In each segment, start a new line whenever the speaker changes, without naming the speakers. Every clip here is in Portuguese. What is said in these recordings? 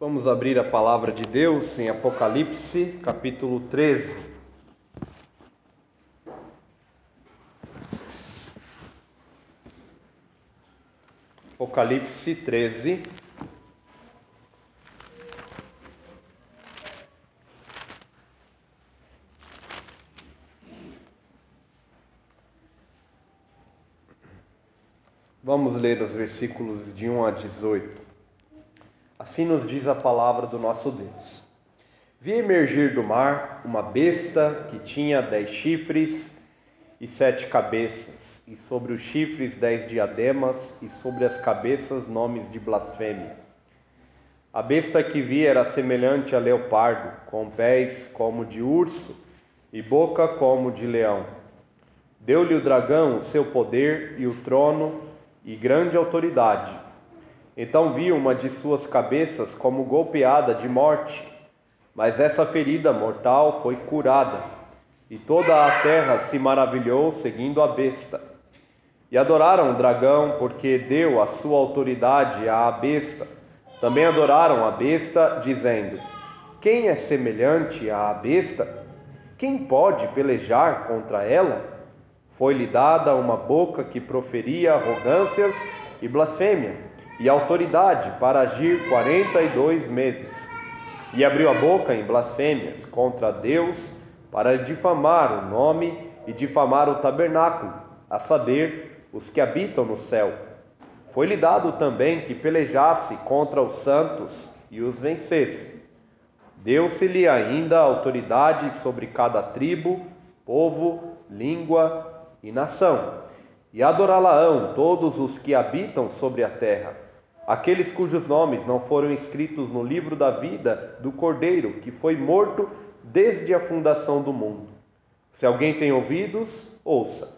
Vamos abrir a palavra de Deus em Apocalipse, capítulo 13. Apocalipse 13. Vamos ler os versículos de 1 a 18. Assim nos diz a palavra do nosso Deus. Vi emergir do mar uma besta que tinha dez chifres e sete cabeças, e sobre os chifres dez diademas, e sobre as cabeças nomes de blasfêmia. A besta que vi era semelhante a leopardo, com pés como de urso e boca como de leão. Deu-lhe o dragão o seu poder e o trono e grande autoridade então vi uma de suas cabeças como golpeada de morte, mas essa ferida mortal foi curada, e toda a terra se maravilhou seguindo a besta. E adoraram o dragão, porque deu a sua autoridade à besta. Também adoraram a besta, dizendo: Quem é semelhante à besta? Quem pode pelejar contra ela? Foi-lhe dada uma boca que proferia arrogâncias e blasfêmia e autoridade para agir quarenta e dois meses. E abriu a boca em blasfêmias contra Deus para difamar o nome e difamar o tabernáculo, a saber, os que habitam no céu. Foi-lhe dado também que pelejasse contra os santos e os vencesse. Deu-se-lhe ainda autoridade sobre cada tribo, povo, língua e nação. E adorá-la-ão todos os que habitam sobre a terra aqueles cujos nomes não foram escritos no livro da vida do Cordeiro, que foi morto desde a fundação do mundo. Se alguém tem ouvidos, ouça.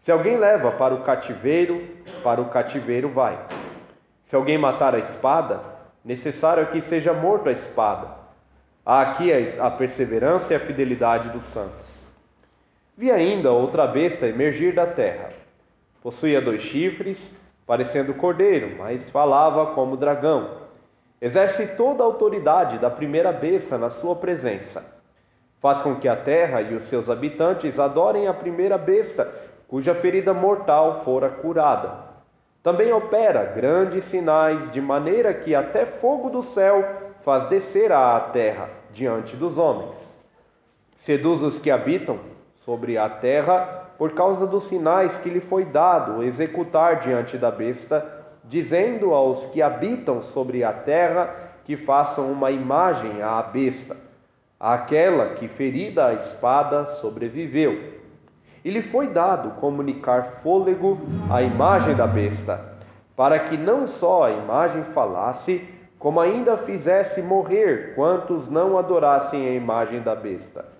Se alguém leva para o cativeiro, para o cativeiro vai. Se alguém matar a espada, necessário é que seja morto a espada. Há aqui a perseverança e a fidelidade dos santos. Vi ainda outra besta emergir da terra. Possuía dois chifres parecendo cordeiro, mas falava como dragão. Exerce toda a autoridade da primeira besta na sua presença. Faz com que a terra e os seus habitantes adorem a primeira besta, cuja ferida mortal fora curada. Também opera grandes sinais, de maneira que até fogo do céu faz descer à terra diante dos homens. Seduz os que habitam sobre a terra por causa dos sinais que lhe foi dado executar diante da besta, dizendo aos que habitam sobre a terra que façam uma imagem à besta, àquela que, ferida a espada, sobreviveu. E lhe foi dado comunicar fôlego à imagem da besta, para que não só a imagem falasse, como ainda fizesse morrer quantos não adorassem a imagem da besta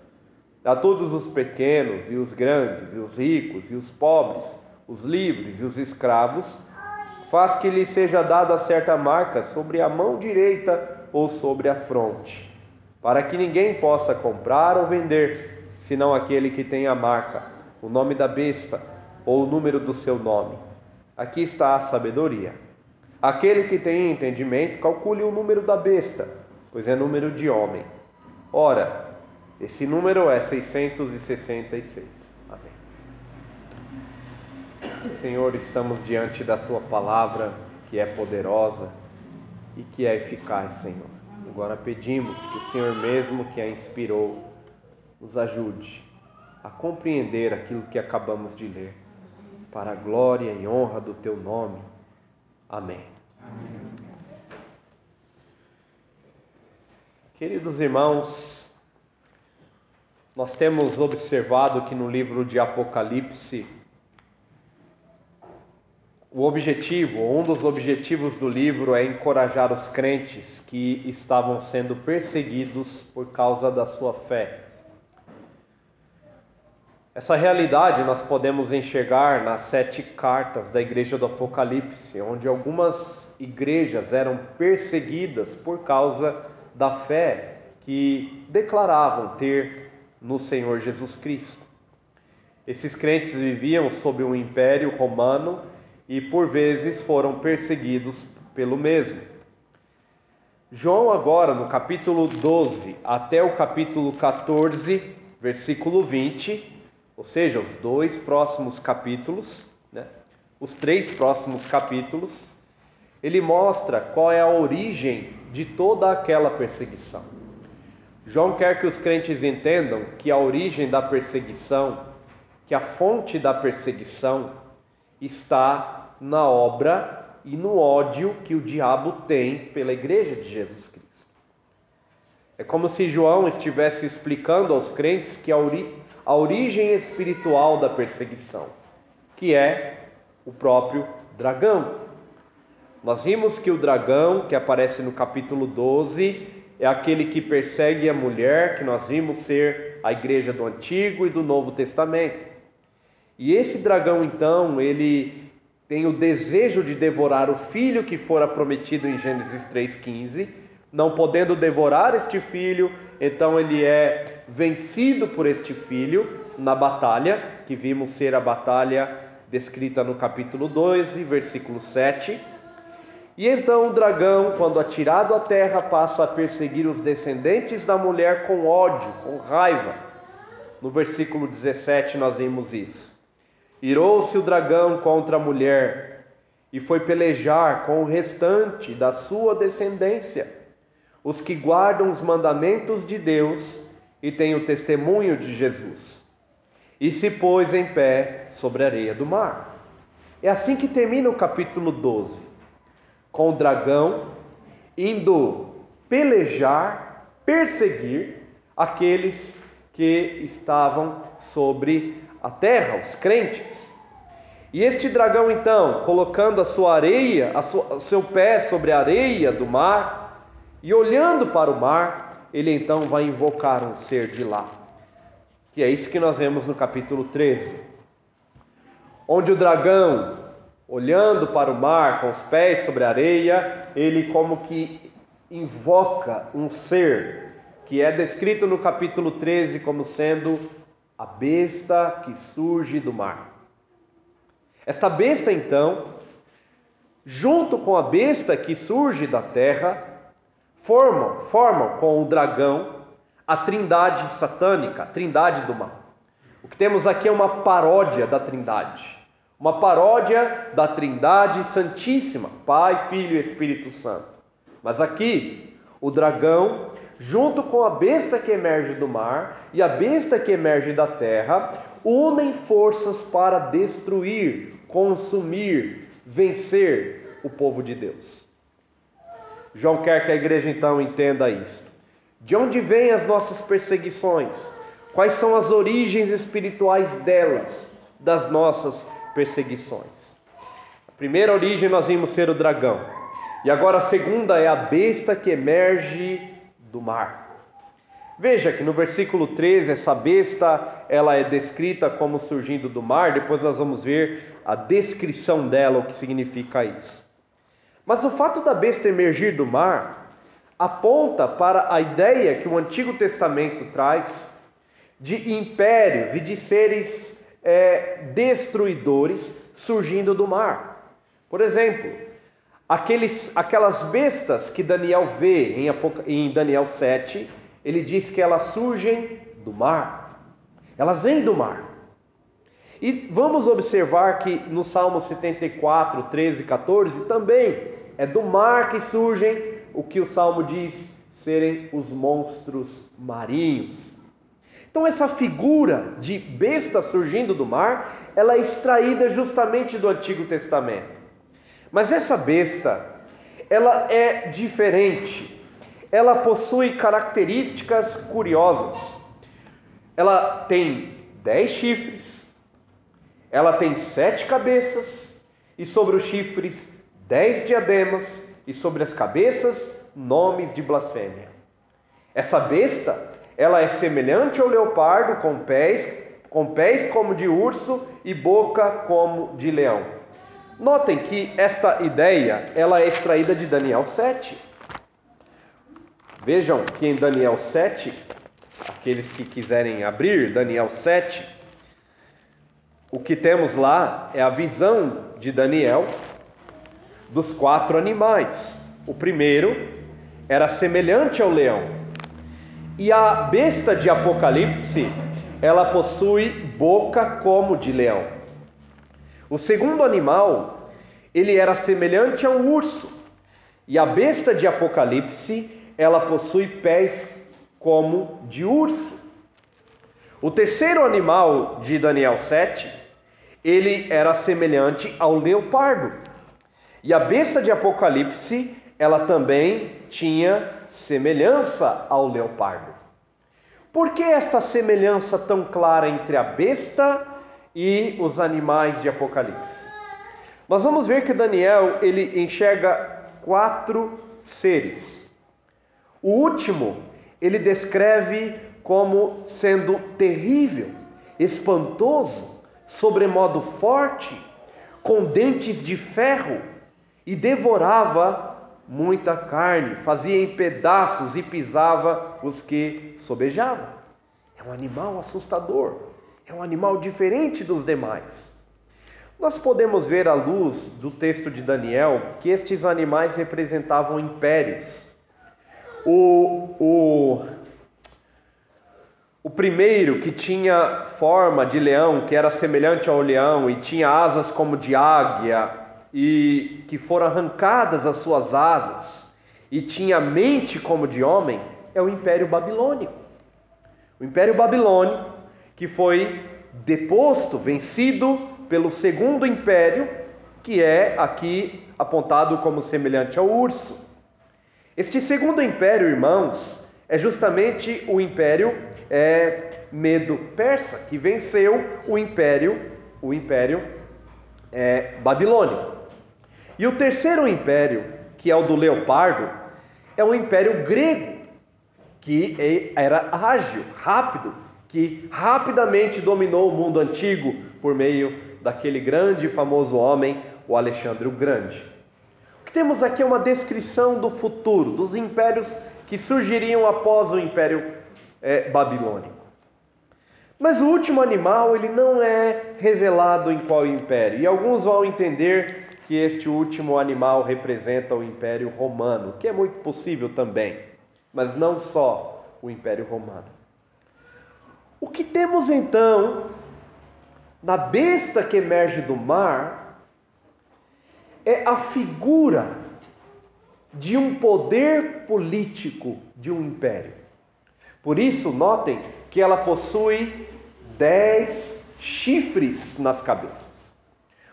a todos os pequenos e os grandes, e os ricos e os pobres, os livres e os escravos, faz que lhe seja dada certa marca sobre a mão direita ou sobre a fronte, para que ninguém possa comprar ou vender, senão aquele que tem a marca, o nome da besta ou o número do seu nome. Aqui está a sabedoria. Aquele que tem entendimento, calcule o número da besta, pois é número de homem. Ora, esse número é 666. Amém. Senhor, estamos diante da tua palavra que é poderosa e que é eficaz, Senhor. Agora pedimos que o Senhor mesmo que a inspirou nos ajude a compreender aquilo que acabamos de ler, para a glória e honra do teu nome. Amém. Amém. Queridos irmãos, nós temos observado que no livro de Apocalipse, o objetivo, um dos objetivos do livro é encorajar os crentes que estavam sendo perseguidos por causa da sua fé. Essa realidade nós podemos enxergar nas sete cartas da igreja do Apocalipse, onde algumas igrejas eram perseguidas por causa da fé que declaravam ter no Senhor Jesus Cristo. Esses crentes viviam sob um império romano e por vezes foram perseguidos pelo mesmo. João, agora no capítulo 12 até o capítulo 14, versículo 20, ou seja, os dois próximos capítulos, né? os três próximos capítulos, ele mostra qual é a origem de toda aquela perseguição. João quer que os crentes entendam que a origem da perseguição, que a fonte da perseguição está na obra e no ódio que o diabo tem pela igreja de Jesus Cristo. É como se João estivesse explicando aos crentes que a, ori a origem espiritual da perseguição, que é o próprio dragão. Nós vimos que o dragão, que aparece no capítulo 12, é aquele que persegue a mulher, que nós vimos ser a igreja do Antigo e do Novo Testamento. E esse dragão, então, ele tem o desejo de devorar o filho que fora prometido em Gênesis 3,15, não podendo devorar este filho, então ele é vencido por este filho na batalha, que vimos ser a batalha descrita no capítulo 12, versículo 7. E então o dragão, quando atirado à terra, passa a perseguir os descendentes da mulher com ódio, com raiva. No versículo 17 nós vimos isso. Irou-se o dragão contra a mulher e foi pelejar com o restante da sua descendência, os que guardam os mandamentos de Deus e têm o testemunho de Jesus. E se pôs em pé sobre a areia do mar. É assim que termina o capítulo 12, com o dragão indo pelejar, perseguir aqueles que estavam sobre a terra, os crentes. E este dragão, então, colocando a sua areia, a sua, o seu pé sobre a areia do mar, e olhando para o mar, ele então vai invocar um ser de lá. Que é isso que nós vemos no capítulo 13. Onde o dragão, olhando para o mar com os pés sobre a areia, ele como que invoca um ser que é descrito no capítulo 13 como sendo a besta que surge do mar. Esta besta, então, junto com a besta que surge da terra, formam, formam com o dragão a trindade satânica, a trindade do mal. O que temos aqui é uma paródia da trindade, uma paródia da trindade santíssima, Pai, Filho e Espírito Santo. Mas aqui, o dragão junto com a besta que emerge do mar e a besta que emerge da terra, unem forças para destruir, consumir, vencer o povo de Deus. João quer que a igreja então entenda isto. De onde vêm as nossas perseguições? Quais são as origens espirituais delas, das nossas perseguições? A primeira origem nós vimos ser o dragão. E agora a segunda é a besta que emerge do mar. Veja que no versículo 13, essa besta, ela é descrita como surgindo do mar, depois nós vamos ver a descrição dela, o que significa isso. Mas o fato da besta emergir do mar aponta para a ideia que o Antigo Testamento traz de impérios e de seres é, destruidores surgindo do mar. Por exemplo, Aqueles, aquelas bestas que Daniel vê em, em Daniel 7, ele diz que elas surgem do mar, elas vêm do mar. E vamos observar que no Salmo 74, 13 e 14 também é do mar que surgem o que o Salmo diz serem os monstros marinhos. Então essa figura de besta surgindo do mar, ela é extraída justamente do Antigo Testamento. Mas essa besta, ela é diferente. Ela possui características curiosas. Ela tem dez chifres, ela tem sete cabeças, e sobre os chifres dez diademas, e sobre as cabeças nomes de blasfêmia. Essa besta, ela é semelhante ao leopardo, com pés, com pés como de urso e boca como de leão. Notem que esta ideia ela é extraída de Daniel 7. Vejam que em Daniel 7, aqueles que quiserem abrir Daniel 7, o que temos lá é a visão de Daniel dos quatro animais. O primeiro era semelhante ao leão. E a besta de Apocalipse, ela possui boca como de leão. O segundo animal, ele era semelhante a um urso. E a besta de Apocalipse, ela possui pés como de urso. O terceiro animal de Daniel 7, ele era semelhante ao leopardo. E a besta de Apocalipse, ela também tinha semelhança ao leopardo. Por que esta semelhança tão clara entre a besta e os animais de Apocalipse? Nós vamos ver que Daniel ele enxerga quatro seres. O último ele descreve como sendo terrível, espantoso, sobremodo forte, com dentes de ferro, e devorava muita carne, fazia em pedaços e pisava os que sobejavam. É um animal assustador, é um animal diferente dos demais. Nós podemos ver à luz do texto de Daniel que estes animais representavam impérios. O, o o primeiro, que tinha forma de leão, que era semelhante ao leão e tinha asas como de águia, e que foram arrancadas as suas asas, e tinha mente como de homem, é o Império Babilônico. O Império Babilônico, que foi deposto, vencido pelo segundo império, que é aqui apontado como semelhante ao urso. Este segundo império, irmãos, é justamente o império é, Medo-Persa, que venceu o império, o império é, babilônico. E o terceiro império, que é o do leopardo, é o império grego, que é, era ágil, rápido, que rapidamente dominou o mundo antigo por meio daquele grande e famoso homem, o Alexandre o Grande. O que temos aqui é uma descrição do futuro, dos impérios que surgiriam após o Império é, Babilônico. Mas o último animal ele não é revelado em qual império. E alguns vão entender que este último animal representa o Império Romano, que é muito possível também, mas não só o Império Romano. O que temos então na besta que emerge do mar é a figura de um poder político de um império. Por isso, notem que ela possui dez chifres nas cabeças.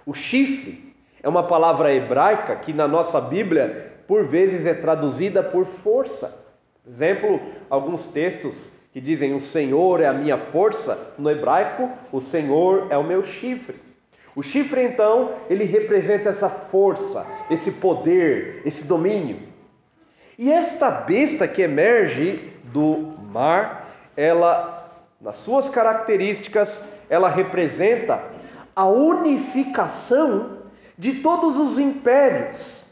O chifre é uma palavra hebraica que na nossa Bíblia por vezes é traduzida por força. Exemplo, alguns textos que dizem o Senhor é a minha força, no hebraico, o Senhor é o meu chifre. O chifre, então, ele representa essa força, esse poder, esse domínio. E esta besta que emerge do mar, ela, nas suas características, ela representa a unificação de todos os impérios.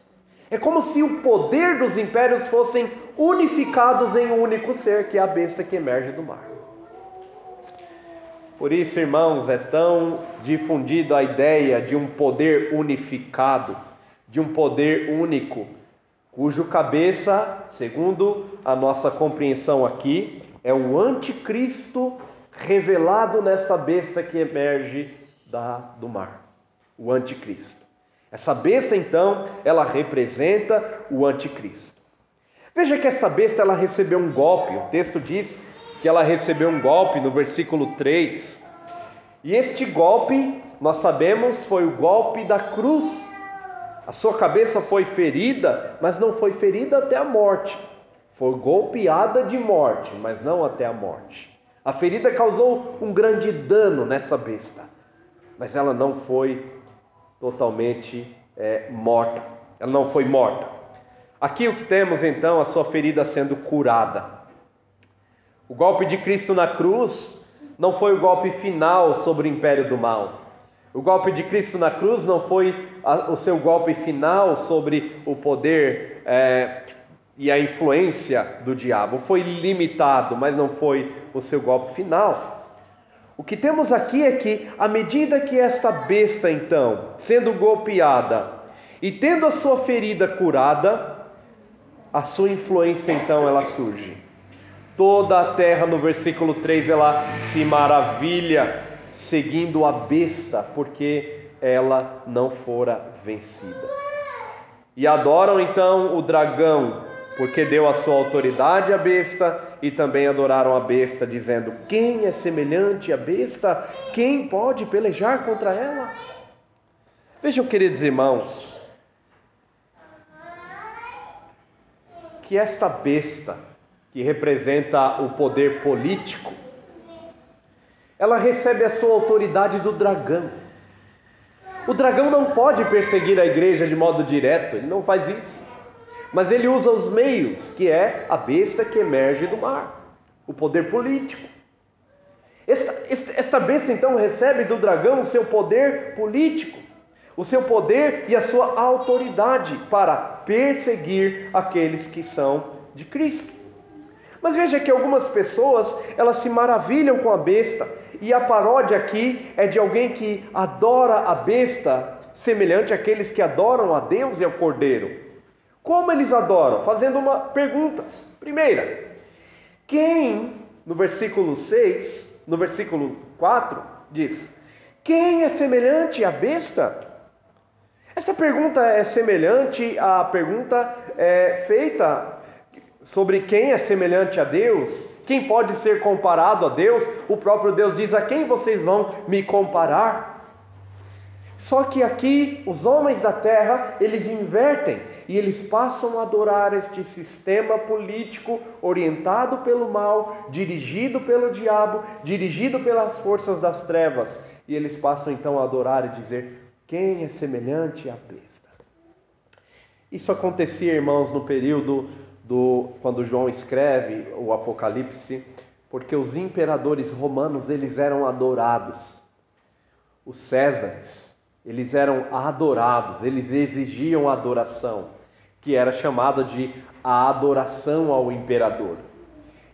É como se o poder dos impérios fossem unificados em um único ser, que é a besta que emerge do mar. Por isso, irmãos, é tão difundido a ideia de um poder unificado, de um poder único, cujo cabeça, segundo a nossa compreensão aqui, é o anticristo revelado nesta besta que emerge da, do mar, o anticristo. Essa besta, então, ela representa o anticristo. Veja que essa besta ela recebeu um golpe. O texto diz que ela recebeu um golpe no versículo 3. E este golpe, nós sabemos, foi o golpe da cruz. A sua cabeça foi ferida, mas não foi ferida até a morte. Foi golpeada de morte, mas não até a morte. A ferida causou um grande dano nessa besta, mas ela não foi totalmente é, morta. Ela não foi morta. Aqui o que temos então, a sua ferida sendo curada. O golpe de Cristo na cruz não foi o golpe final sobre o império do mal. O golpe de Cristo na cruz não foi o seu golpe final sobre o poder é, e a influência do diabo. Foi limitado, mas não foi o seu golpe final. O que temos aqui é que, à medida que esta besta, então, sendo golpeada e tendo a sua ferida curada, a sua influência então ela surge. Toda a terra, no versículo 3, ela se maravilha seguindo a besta, porque ela não fora vencida. E adoram então o dragão, porque deu a sua autoridade à besta, e também adoraram a besta, dizendo: Quem é semelhante à besta? Quem pode pelejar contra ela? Vejam, queridos irmãos, que esta besta, que representa o poder político, ela recebe a sua autoridade do dragão. O dragão não pode perseguir a igreja de modo direto, ele não faz isso. Mas ele usa os meios, que é a besta que emerge do mar, o poder político. Esta, esta besta então recebe do dragão o seu poder político, o seu poder e a sua autoridade para perseguir aqueles que são de Cristo. Mas veja que algumas pessoas, elas se maravilham com a besta, e a paródia aqui é de alguém que adora a besta, semelhante àqueles que adoram a Deus e ao Cordeiro. Como eles adoram? Fazendo uma perguntas. Primeira, quem, no versículo 6, no versículo 4, diz: Quem é semelhante à besta? Esta pergunta é semelhante à pergunta é, feita sobre quem é semelhante a Deus, quem pode ser comparado a Deus, o próprio Deus diz: A quem vocês vão me comparar? Só que aqui os homens da terra, eles invertem e eles passam a adorar este sistema político orientado pelo mal, dirigido pelo diabo, dirigido pelas forças das trevas. E eles passam então a adorar e dizer: quem é semelhante à besta? Isso acontecia, irmãos, no período do quando João escreve o Apocalipse, porque os imperadores romanos eles eram adorados. Os Césares, eles eram adorados, eles exigiam adoração, que era chamado de a adoração ao imperador.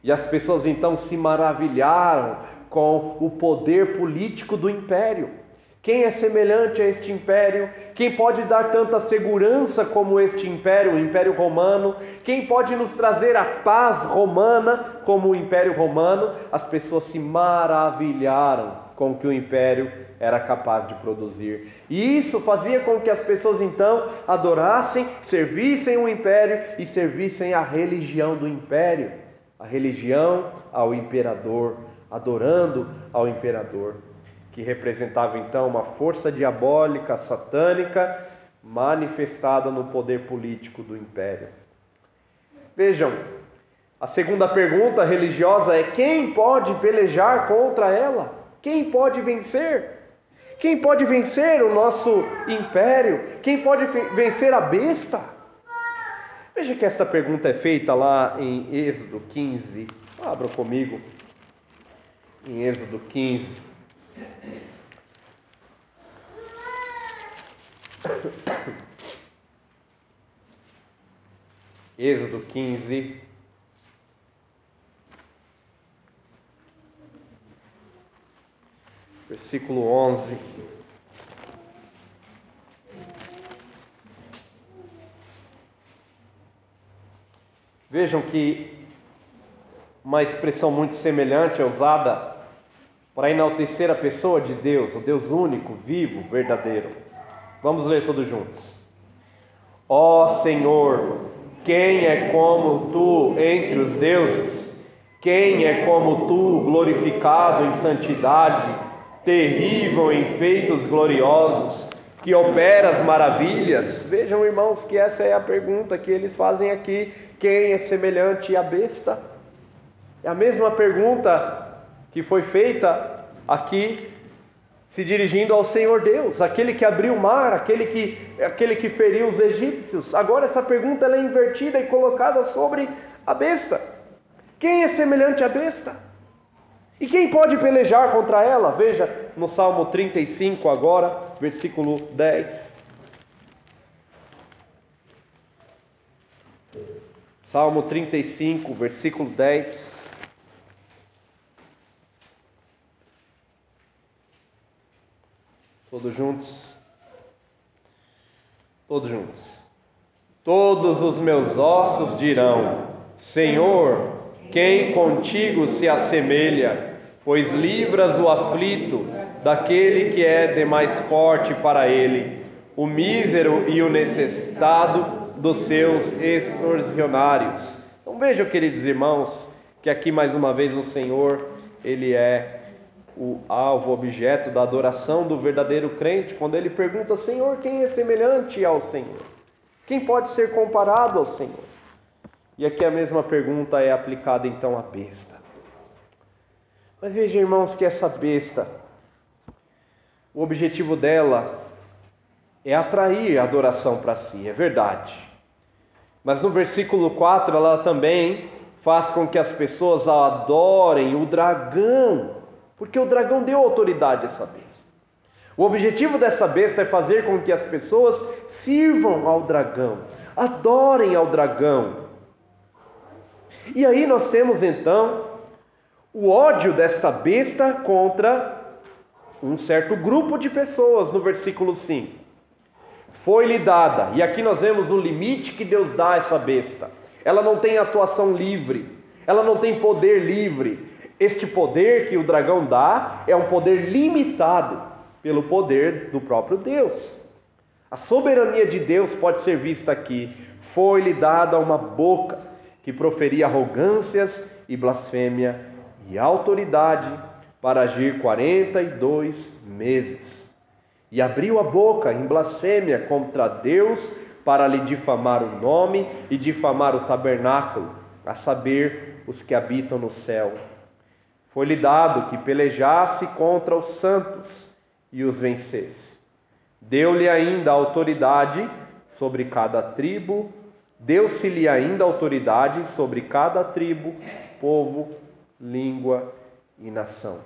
E as pessoas então se maravilharam com o poder político do império. Quem é semelhante a este império? Quem pode dar tanta segurança como este império, o Império Romano? Quem pode nos trazer a paz romana como o Império Romano? As pessoas se maravilharam com o que o império era capaz de produzir. E isso fazia com que as pessoas então adorassem, servissem o império e servissem a religião do império, a religião ao imperador, adorando ao imperador que representava então uma força diabólica, satânica, manifestada no poder político do império. Vejam, a segunda pergunta religiosa é: quem pode pelejar contra ela? Quem pode vencer? Quem pode vencer o nosso império? Quem pode vencer a besta? Veja que esta pergunta é feita lá em Êxodo 15. Abra comigo. Em Êxodo 15. Êxodo 15. Versículo 11. Vejam que uma expressão muito semelhante é usada para enaltecer a pessoa de Deus, o Deus único, vivo, verdadeiro. Vamos ler todos juntos. Ó Senhor, quem é como tu entre os deuses? Quem é como tu, glorificado em santidade, terrível em feitos gloriosos, que operas maravilhas? Vejam, irmãos, que essa é a pergunta que eles fazem aqui: quem é semelhante à besta? É a mesma pergunta que foi feita aqui se dirigindo ao Senhor Deus, aquele que abriu o mar, aquele que, aquele que feriu os egípcios. Agora essa pergunta é invertida e colocada sobre a besta. Quem é semelhante à besta? E quem pode pelejar contra ela? Veja no Salmo 35 agora, versículo 10. Salmo 35, versículo 10. Todos juntos? Todos juntos. Todos os meus ossos dirão: Senhor, quem contigo se assemelha? Pois livras o aflito daquele que é demais forte para ele, o mísero e o necessitado dos seus extorsionários. Então vejam, queridos irmãos, que aqui mais uma vez o Senhor, ele é o alvo, objeto da adoração do verdadeiro crente, quando ele pergunta: Senhor, quem é semelhante ao Senhor? Quem pode ser comparado ao Senhor? E aqui a mesma pergunta é aplicada então à besta. Mas veja, irmãos, que essa besta, o objetivo dela é atrair a adoração para si, é verdade. Mas no versículo 4 ela também faz com que as pessoas adorem o dragão, porque o dragão deu autoridade a essa besta. O objetivo dessa besta é fazer com que as pessoas sirvam ao dragão, adorem ao dragão. E aí nós temos então o ódio desta besta contra um certo grupo de pessoas no versículo 5. Foi-lhe dada, e aqui nós vemos o limite que Deus dá a essa besta. Ela não tem atuação livre, ela não tem poder livre. Este poder que o dragão dá é um poder limitado pelo poder do próprio Deus. A soberania de Deus pode ser vista aqui. Foi-lhe dada uma boca que proferia arrogâncias e blasfêmia e autoridade para agir 42 meses. E abriu a boca em blasfêmia contra Deus para lhe difamar o nome e difamar o tabernáculo, a saber, os que habitam no céu. Foi-lhe dado que pelejasse contra os santos e os vencesse. Deu-lhe ainda autoridade sobre cada tribo, deu-se-lhe ainda autoridade sobre cada tribo, povo, língua e nação.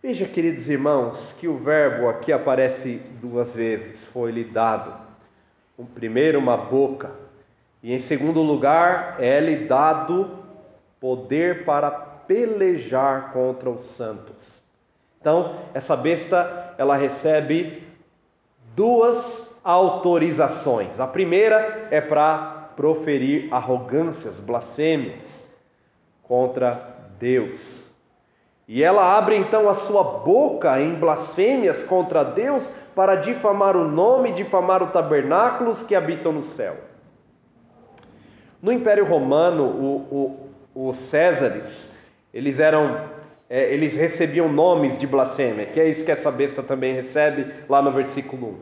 Veja, queridos irmãos, que o verbo aqui aparece duas vezes, foi-lhe dado. O primeiro, uma boca, e em segundo lugar, é-lhe dado poder para pelejar contra os santos. Então, essa besta, ela recebe duas autorizações. A primeira é para proferir arrogâncias, blasfêmias contra Deus. E ela abre então a sua boca em blasfêmias contra Deus para difamar o nome, difamar o tabernáculos que habitam no céu. No Império Romano, o, o, os Césares, eles eram é, eles recebiam nomes de blasfêmia, que é isso que essa besta também recebe lá no versículo 1.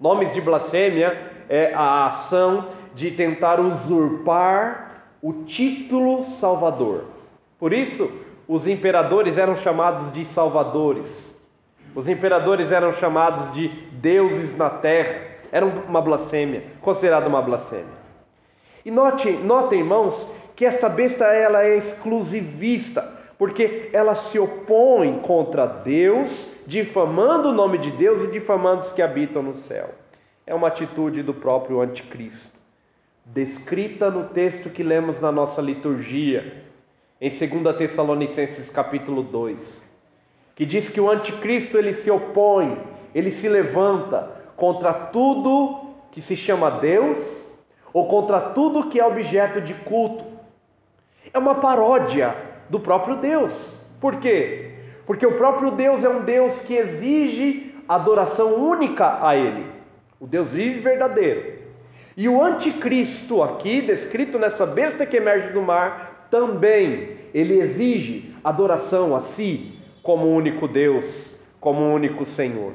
Nomes de blasfêmia é a ação de tentar usurpar o título salvador. Por isso, os imperadores eram chamados de salvadores. Os imperadores eram chamados de deuses na terra. Era uma blasfêmia, considerada uma blasfêmia. E note, notem, irmãos, que esta besta ela é exclusivista porque ela se opõe contra Deus, difamando o nome de Deus e difamando os que habitam no céu. É uma atitude do próprio anticristo, descrita no texto que lemos na nossa liturgia, em 2 Tessalonicenses capítulo 2, que diz que o anticristo ele se opõe, ele se levanta contra tudo que se chama Deus ou contra tudo que é objeto de culto. É uma paródia do próprio Deus. Por quê? Porque o próprio Deus é um Deus que exige adoração única a Ele, o Deus vive verdadeiro. E o anticristo, aqui descrito nessa besta que emerge do mar, também ele exige adoração a si como único Deus, como único Senhor.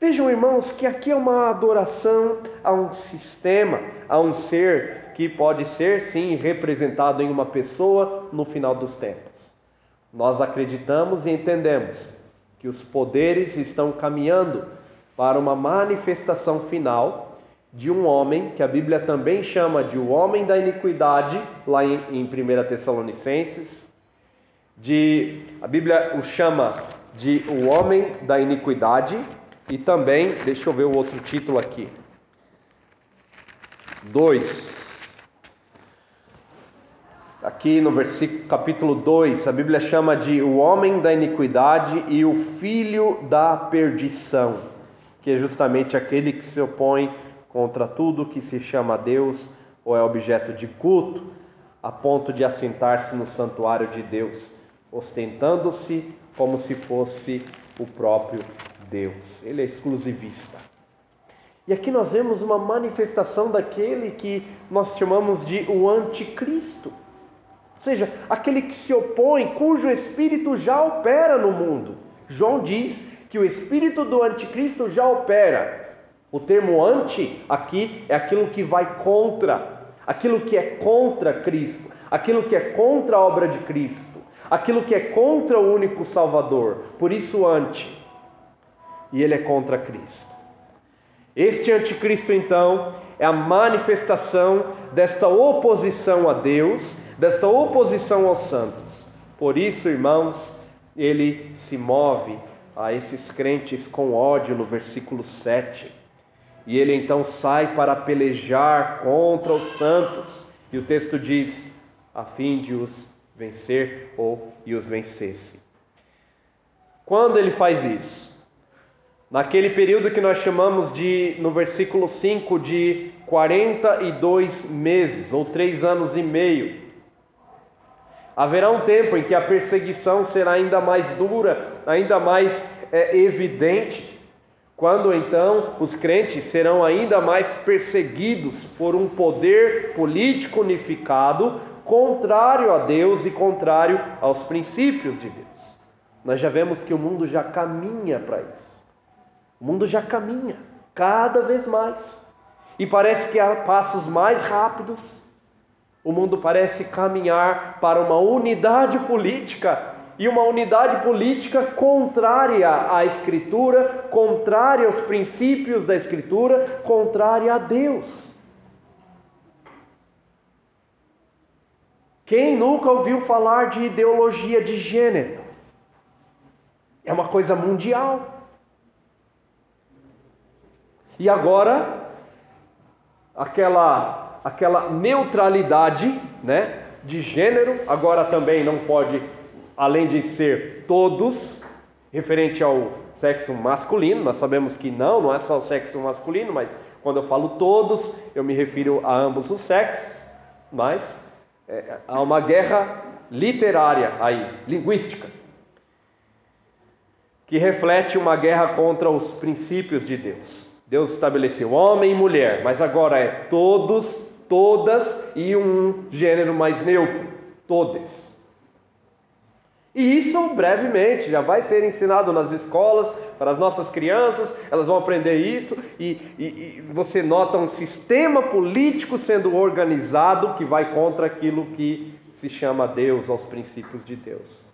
Vejam, irmãos, que aqui é uma adoração a um sistema, a um ser que pode ser, sim, representado em uma pessoa no final dos tempos. Nós acreditamos e entendemos que os poderes estão caminhando para uma manifestação final de um homem, que a Bíblia também chama de o homem da iniquidade, lá em, em 1 Tessalonicenses, de, a Bíblia o chama de o homem da iniquidade, e também, deixa eu ver o outro título aqui. 2. Aqui no versículo capítulo 2, a Bíblia chama de o homem da iniquidade e o filho da perdição, que é justamente aquele que se opõe contra tudo que se chama Deus ou é objeto de culto, a ponto de assentar-se no santuário de Deus, ostentando-se como se fosse o próprio Deus. Ele é exclusivista. E aqui nós vemos uma manifestação daquele que nós chamamos de o anticristo. Ou seja, aquele que se opõe, cujo espírito já opera no mundo. João diz que o espírito do anticristo já opera. O termo anti aqui é aquilo que vai contra, aquilo que é contra Cristo, aquilo que é contra a obra de Cristo, aquilo que é contra o único Salvador. Por isso, anti. E ele é contra Cristo. Este anticristo, então, é a manifestação desta oposição a Deus, desta oposição aos santos. Por isso, irmãos, ele se move a esses crentes com ódio no versículo 7. E ele então sai para pelejar contra os santos. E o texto diz: a fim de os vencer ou e os vencesse. Quando ele faz isso? Naquele período que nós chamamos de, no versículo 5, de 42 meses, ou três anos e meio. Haverá um tempo em que a perseguição será ainda mais dura, ainda mais é, evidente, quando então os crentes serão ainda mais perseguidos por um poder político unificado, contrário a Deus e contrário aos princípios de Deus. Nós já vemos que o mundo já caminha para isso. O mundo já caminha cada vez mais. E parece que há passos mais rápidos. O mundo parece caminhar para uma unidade política e uma unidade política contrária à Escritura, contrária aos princípios da Escritura, contrária a Deus. Quem nunca ouviu falar de ideologia de gênero? É uma coisa mundial. E agora, aquela, aquela neutralidade né, de gênero, agora também não pode, além de ser todos, referente ao sexo masculino, nós sabemos que não, não é só o sexo masculino, mas quando eu falo todos, eu me refiro a ambos os sexos, mas é, há uma guerra literária aí, linguística, que reflete uma guerra contra os princípios de Deus. Deus estabeleceu homem e mulher, mas agora é todos, todas e um gênero mais neutro, todes. E isso brevemente já vai ser ensinado nas escolas para as nossas crianças, elas vão aprender isso, e, e, e, você nota um sistema político sendo organizado que vai contra aquilo que se chama Deus, aos princípios de Deus.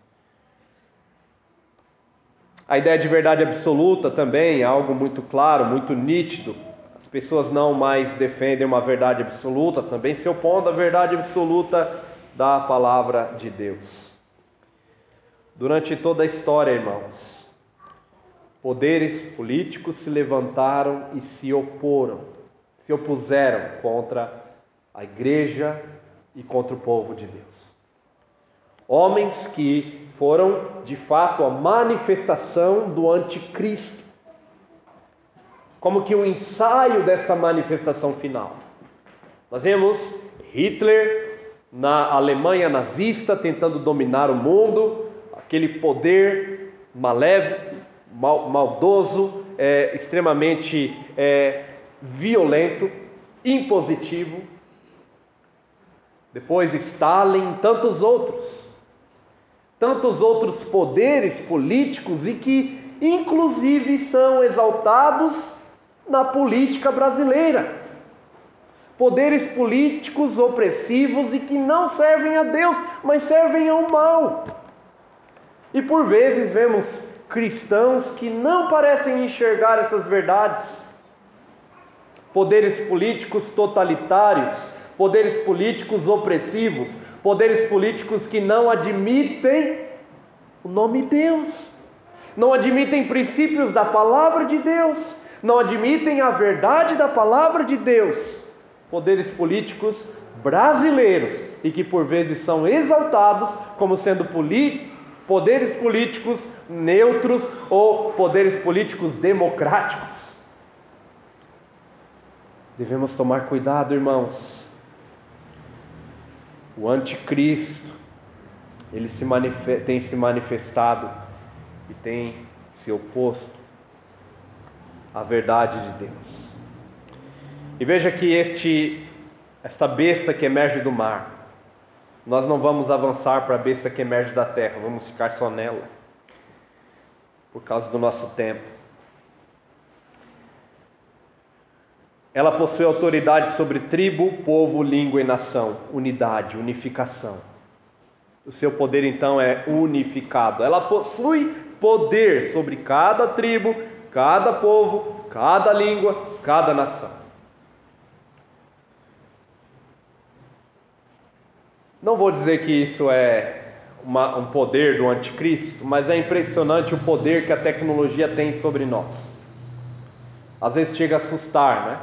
A ideia de verdade absoluta também é algo muito claro, muito nítido. As pessoas não mais defendem uma verdade absoluta, também se opondo à verdade absoluta da palavra de Deus. Durante toda a história, irmãos, poderes políticos se levantaram e se oporam, se opuseram contra a igreja e contra o povo de Deus. Homens que foram de fato a manifestação do anticristo, como que um ensaio desta manifestação final. Nós vemos Hitler na Alemanha nazista tentando dominar o mundo, aquele poder maléfico, mal, maldoso, é, extremamente é, violento, impositivo. Depois Stalin tantos outros tantos outros poderes políticos e que, inclusive, são exaltados na política brasileira. Poderes políticos opressivos e que não servem a Deus, mas servem ao mal. E por vezes vemos cristãos que não parecem enxergar essas verdades. Poderes políticos totalitários, poderes políticos opressivos, poderes políticos que não admitem o nome Deus, não admitem princípios da palavra de Deus, não admitem a verdade da palavra de Deus. Poderes políticos brasileiros e que por vezes são exaltados como sendo poderes políticos neutros ou poderes políticos democráticos. Devemos tomar cuidado, irmãos. O anticristo, ele se tem se manifestado e tem se oposto à verdade de Deus. E veja que este esta besta que emerge do mar, nós não vamos avançar para a besta que emerge da terra, vamos ficar só nela, por causa do nosso tempo. Ela possui autoridade sobre tribo, povo, língua e nação, unidade, unificação. O seu poder então é unificado. Ela possui poder sobre cada tribo, cada povo, cada língua, cada nação. Não vou dizer que isso é uma, um poder do anticristo, mas é impressionante o poder que a tecnologia tem sobre nós. Às vezes chega a assustar, né?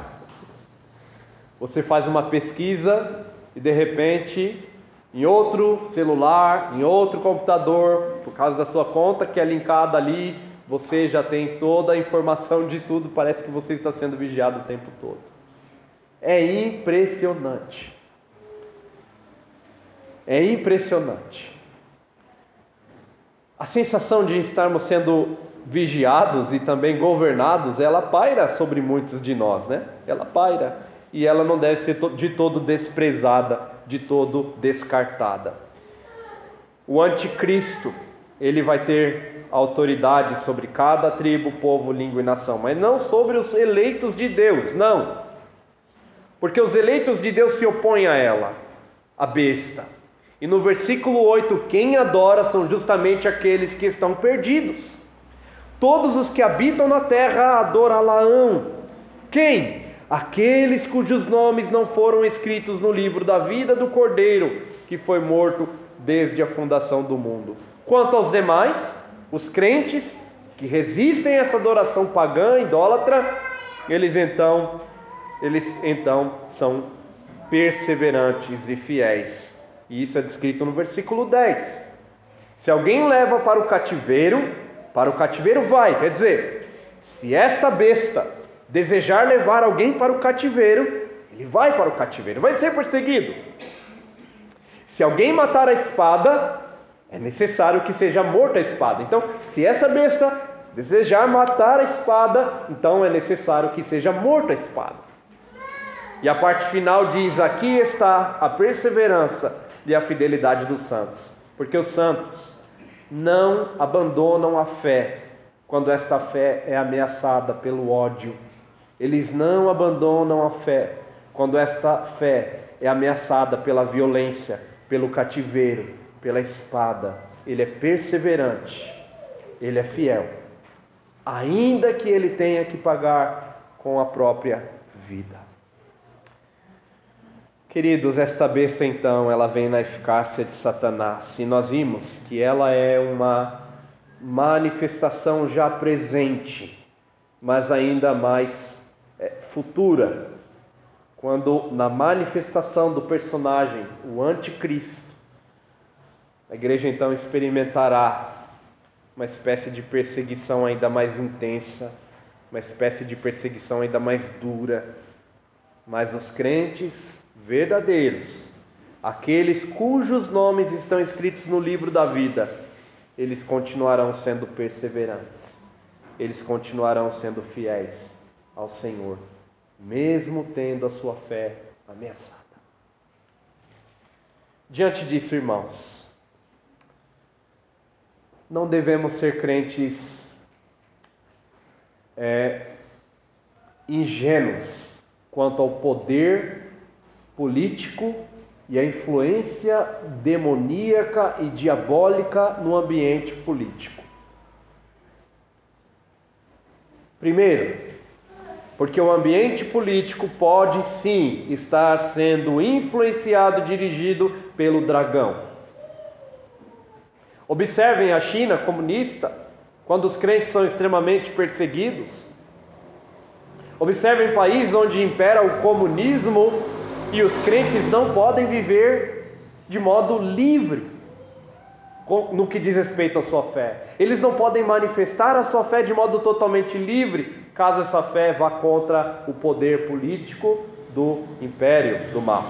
Você faz uma pesquisa e de repente, em outro celular, em outro computador, por causa da sua conta que é linkada ali, você já tem toda a informação de tudo, parece que você está sendo vigiado o tempo todo. É impressionante. É impressionante. A sensação de estarmos sendo vigiados e também governados, ela paira sobre muitos de nós, né? Ela paira e ela não deve ser de todo desprezada, de todo descartada. O anticristo, ele vai ter autoridade sobre cada tribo, povo, língua e nação, mas não sobre os eleitos de Deus, não. Porque os eleitos de Deus se opõem a ela, a besta. E no versículo 8, quem adora são justamente aqueles que estão perdidos. Todos os que habitam na terra adorá-la-ão. Quem? Aqueles cujos nomes não foram escritos no livro da vida do Cordeiro, que foi morto desde a fundação do mundo. Quanto aos demais, os crentes que resistem a essa adoração pagã, idólatra, eles então, eles então são perseverantes e fiéis e isso é descrito no versículo 10. Se alguém leva para o cativeiro, para o cativeiro vai, quer dizer, se esta besta desejar levar alguém para o cativeiro, ele vai para o cativeiro, vai ser perseguido. Se alguém matar a espada, é necessário que seja morta a espada. Então, se essa besta desejar matar a espada, então é necessário que seja morta a espada. E a parte final diz: aqui está a perseverança e a fidelidade dos santos. Porque os santos não abandonam a fé quando esta fé é ameaçada pelo ódio. Eles não abandonam a fé quando esta fé é ameaçada pela violência, pelo cativeiro, pela espada. Ele é perseverante, ele é fiel, ainda que ele tenha que pagar com a própria vida. Queridos, esta besta então, ela vem na eficácia de Satanás, e nós vimos que ela é uma manifestação já presente, mas ainda mais é, futura, quando na manifestação do personagem, o anticristo, a igreja então experimentará uma espécie de perseguição ainda mais intensa, uma espécie de perseguição ainda mais dura, mas os crentes verdadeiros, aqueles cujos nomes estão escritos no livro da vida, eles continuarão sendo perseverantes, eles continuarão sendo fiéis ao Senhor, mesmo tendo a sua fé ameaçada. Diante disso, irmãos, não devemos ser crentes é, ingênuos quanto ao poder político e a influência demoníaca e diabólica no ambiente político. Primeiro, porque o ambiente político pode sim estar sendo influenciado dirigido pelo dragão. Observem a China comunista, quando os crentes são extremamente perseguidos. Observem países onde impera o comunismo e os crentes não podem viver de modo livre no que diz respeito à sua fé. Eles não podem manifestar a sua fé de modo totalmente livre, caso essa fé vá contra o poder político do império do mal.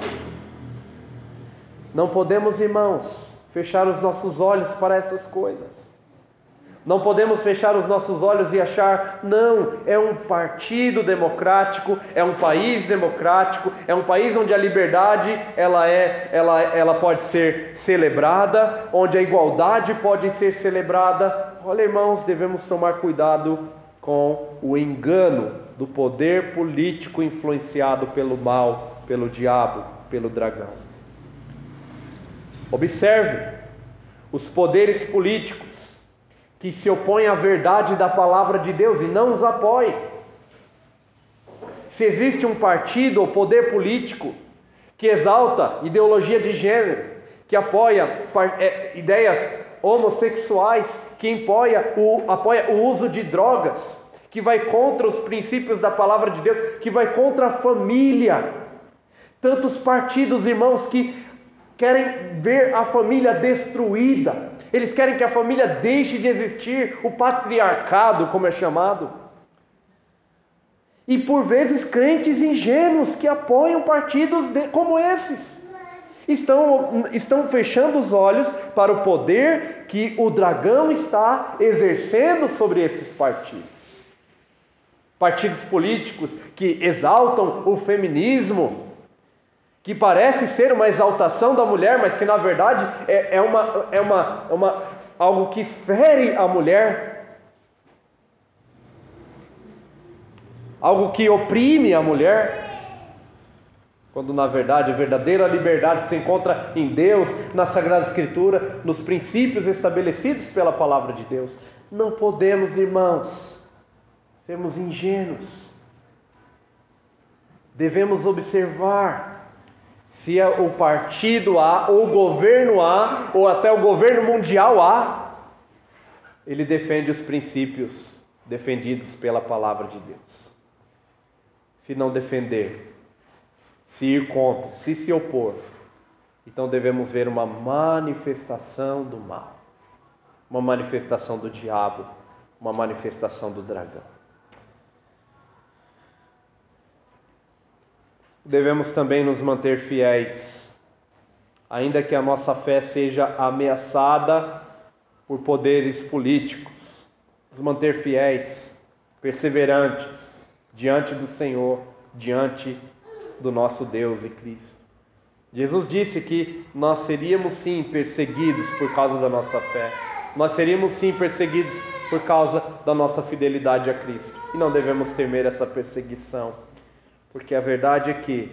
Não podemos, irmãos, fechar os nossos olhos para essas coisas. Não podemos fechar os nossos olhos e achar, não, é um partido democrático, é um país democrático, é um país onde a liberdade ela é, ela, ela pode ser celebrada, onde a igualdade pode ser celebrada. Olha, irmãos, devemos tomar cuidado com o engano do poder político influenciado pelo mal, pelo diabo, pelo dragão. Observe os poderes políticos que se opõe à verdade da palavra de Deus e não os apoie. Se existe um partido ou poder político que exalta ideologia de gênero, que apoia é, ideias homossexuais, que apoia o, apoia o uso de drogas, que vai contra os princípios da palavra de Deus, que vai contra a família. Tantos partidos, irmãos, que querem ver a família destruída, eles querem que a família deixe de existir, o patriarcado, como é chamado. E por vezes crentes ingênuos que apoiam partidos de, como esses. Estão, estão fechando os olhos para o poder que o dragão está exercendo sobre esses partidos. Partidos políticos que exaltam o feminismo, que parece ser uma exaltação da mulher, mas que na verdade é, é, uma, é, uma, é uma, algo que fere a mulher, algo que oprime a mulher, quando na verdade a verdadeira liberdade se encontra em Deus, na Sagrada Escritura, nos princípios estabelecidos pela palavra de Deus. Não podemos, irmãos, sermos ingênuos. Devemos observar se é o partido A, ou o governo A, ou até o governo mundial A, ele defende os princípios defendidos pela palavra de Deus. Se não defender, se ir contra, se se opor, então devemos ver uma manifestação do mal, uma manifestação do diabo, uma manifestação do dragão. Devemos também nos manter fiéis, ainda que a nossa fé seja ameaçada por poderes políticos. Nos manter fiéis, perseverantes diante do Senhor, diante do nosso Deus e Cristo. Jesus disse que nós seríamos sim perseguidos por causa da nossa fé. Nós seríamos sim perseguidos por causa da nossa fidelidade a Cristo. E não devemos temer essa perseguição porque a verdade é que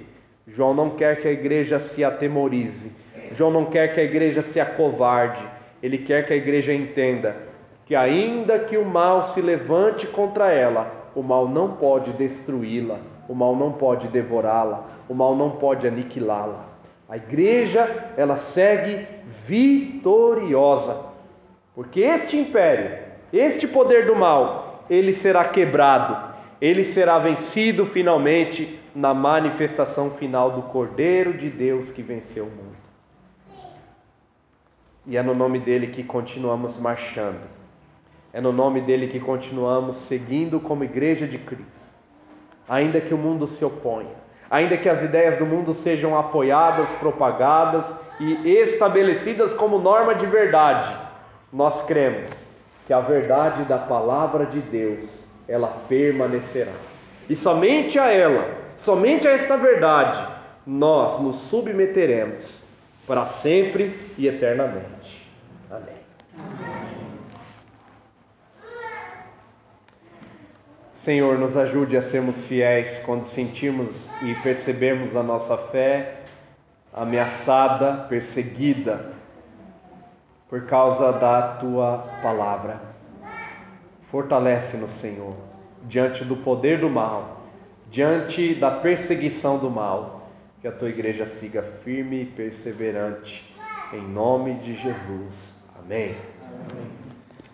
João não quer que a igreja se atemorize, João não quer que a igreja se acovarde, ele quer que a igreja entenda que, ainda que o mal se levante contra ela, o mal não pode destruí-la, o mal não pode devorá-la, o mal não pode aniquilá-la. A igreja, ela segue vitoriosa, porque este império, este poder do mal, ele será quebrado ele será vencido finalmente na manifestação final do Cordeiro de Deus que venceu o mundo. E é no nome dele que continuamos marchando. É no nome dele que continuamos seguindo como igreja de Cristo. Ainda que o mundo se oponha, ainda que as ideias do mundo sejam apoiadas, propagadas e estabelecidas como norma de verdade, nós cremos que a verdade da palavra de Deus ela permanecerá. E somente a ela, somente a esta verdade, nós nos submeteremos para sempre e eternamente. Amém. Senhor, nos ajude a sermos fiéis quando sentimos e percebemos a nossa fé ameaçada, perseguida por causa da tua palavra. Fortalece-nos, Senhor, diante do poder do mal, diante da perseguição do mal, que a tua igreja siga firme e perseverante. Em nome de Jesus. Amém. Amém.